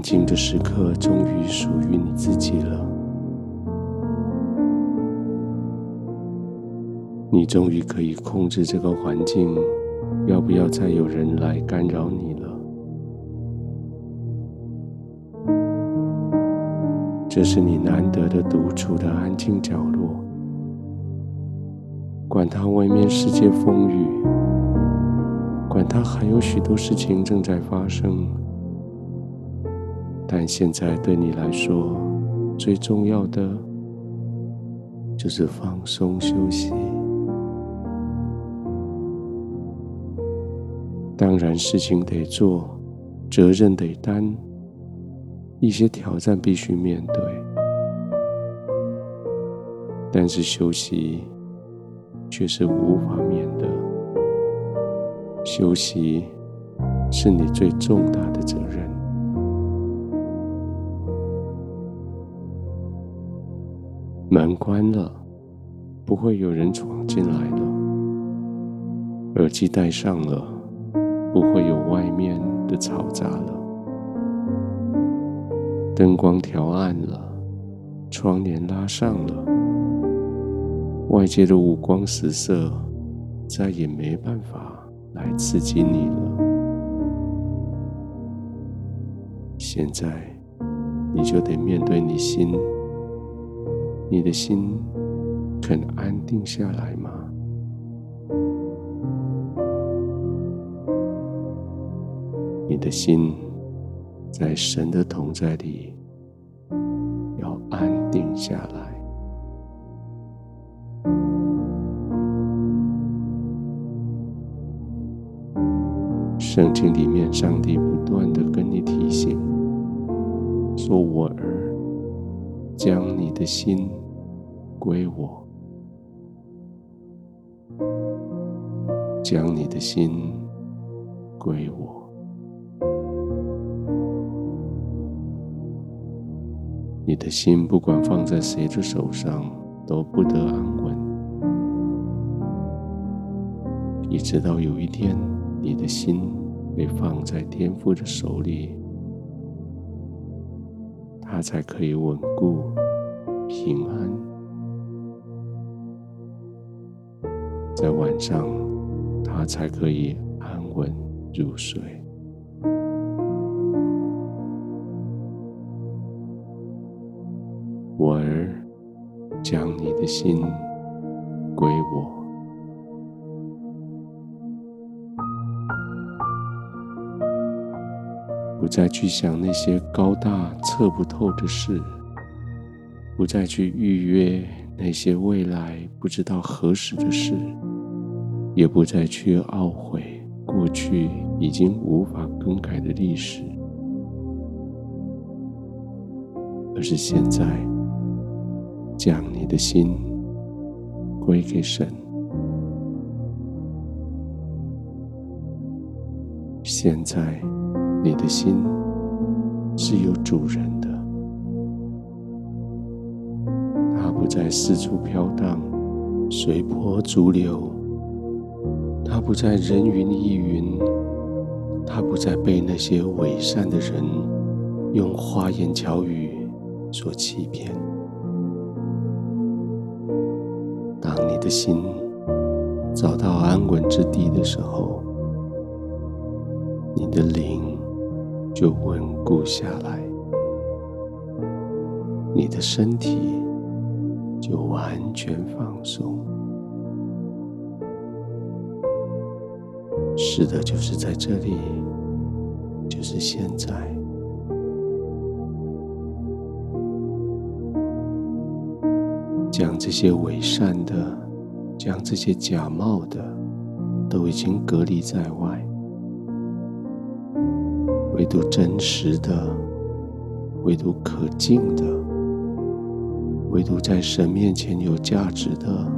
静的时刻终于属于你自己了。你终于可以控制这个环境，要不要再有人来干扰你了？这是你难得的独处的安静角落。管他外面世界风雨，管他还有许多事情正在发生，但现在对你来说，最重要的就是放松休息。当然，事情得做，责任得担。一些挑战必须面对，但是休息却是无法免的。休息是你最重大的责任。门关了，不会有人闯进来了；耳机戴上了，不会有外面的嘈杂了。灯光调暗了，窗帘拉上了，外界的五光十色再也没办法来刺激你了。现在，你就得面对你心，你的心肯安定下来吗？你的心。在神的同在里，要安定下来。圣经里面，上帝不断的跟你提醒，说：“我儿，将你的心归我，将你的心归我。”你的心不管放在谁的手上，都不得安稳。一直到有一天，你的心被放在天父的手里，他才可以稳固、平安。在晚上，他才可以安稳入睡。我儿，将你的心归我，不再去想那些高大测不透的事，不再去预约那些未来不知道何时的事，也不再去懊悔过去已经无法更改的历史，而是现在。将你的心归给神。现在，你的心是有主人再四处飘荡、随波逐流，他不再人云亦云，他不再被那些伪善的人用花言巧语所欺骗。当你的心找到安稳之地的时候，你的灵就稳固下来，你的身体就完全放松。是的，就是在这里，就是现在。将这些伪善的。将这些假冒的都已经隔离在外，唯独真实的、唯独可敬的、唯独在神面前有价值的，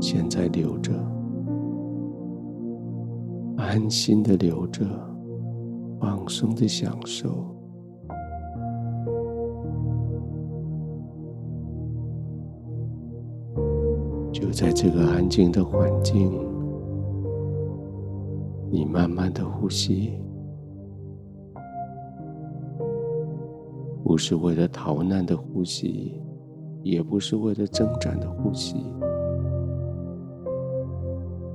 现在留着，安心的留着，放松的享受。就在这个安静的环境，你慢慢的呼吸，不是为了逃难的呼吸，也不是为了挣扎的呼吸，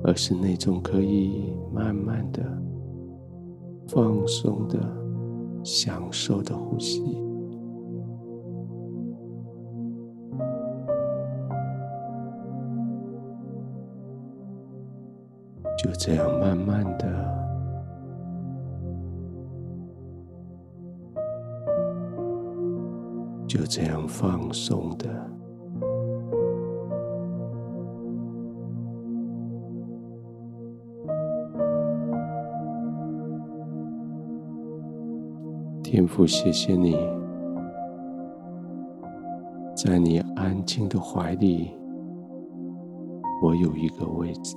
而是那种可以慢慢的、放松的、享受的呼吸。就这样慢慢的。就这样放松的，天父，谢谢你，在你安静的怀里，我有一个位置，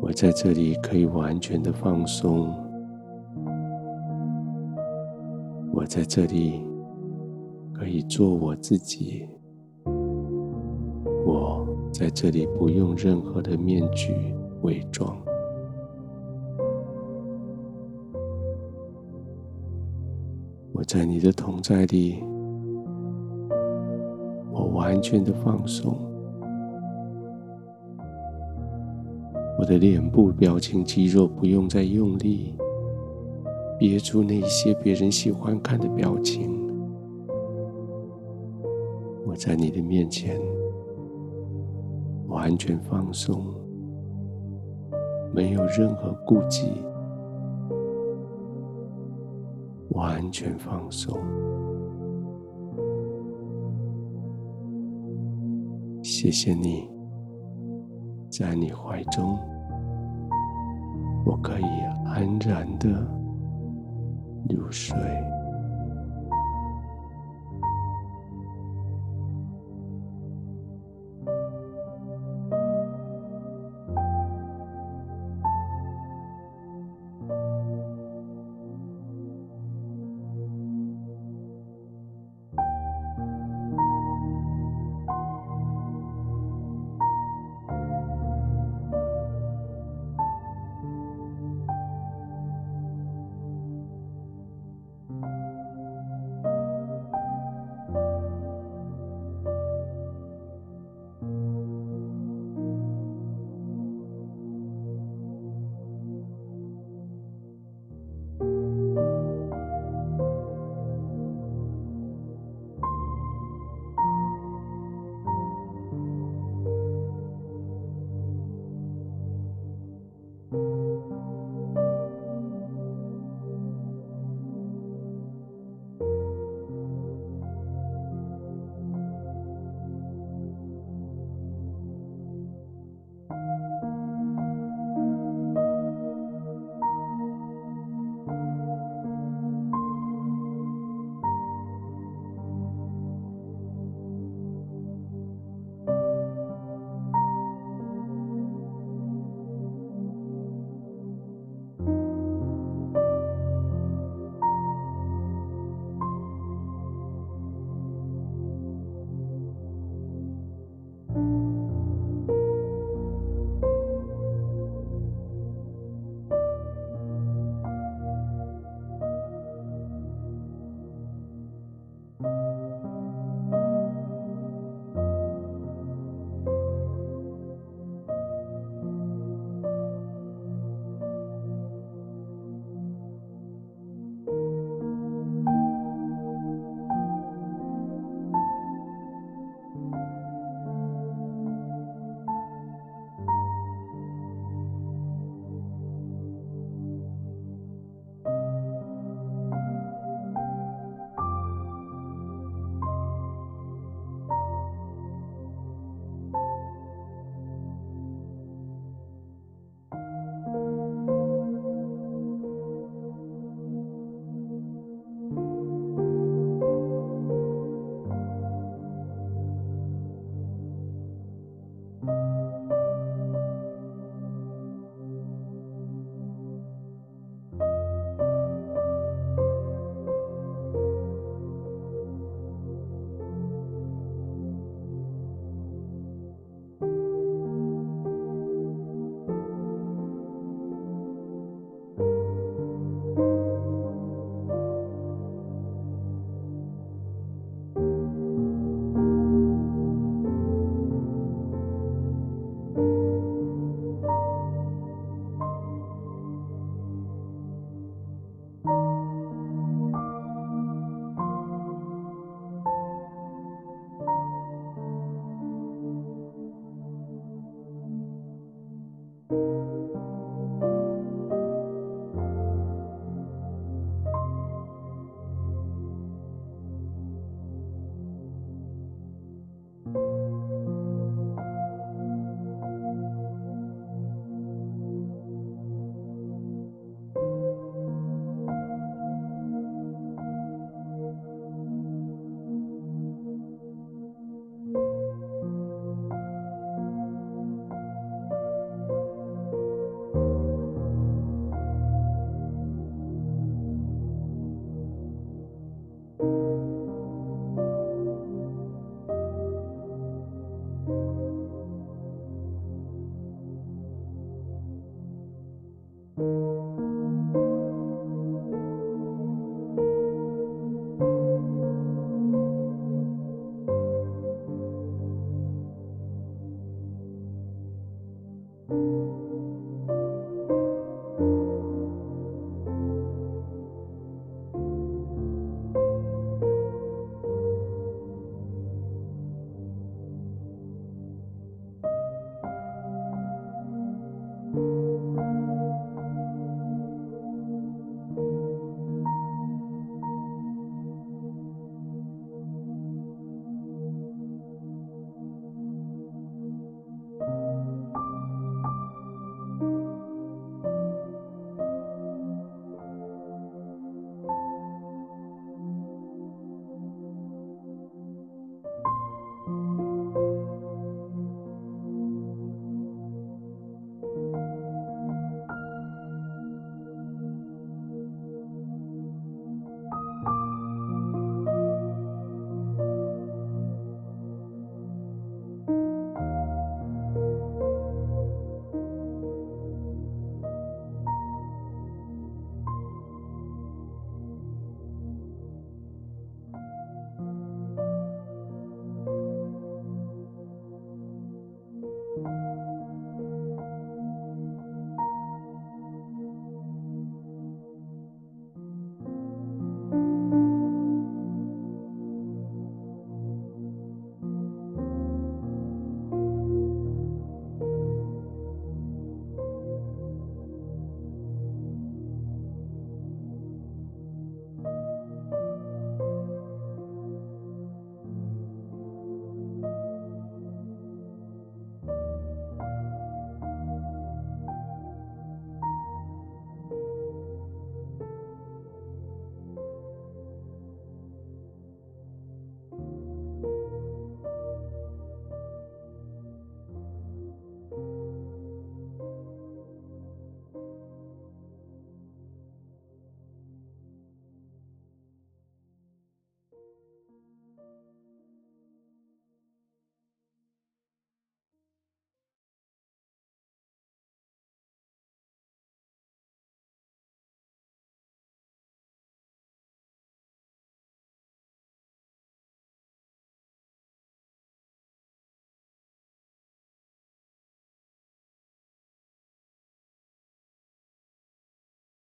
我在这里可以完全的放松。我在这里可以做我自己，我在这里不用任何的面具伪装。我在你的同在里，我完全的放松，我的脸部表情肌肉不用再用力。憋住那些别人喜欢看的表情，我在你的面前完全放松，没有任何顾忌，完全放松。谢谢你，在你怀中，我可以安然的入睡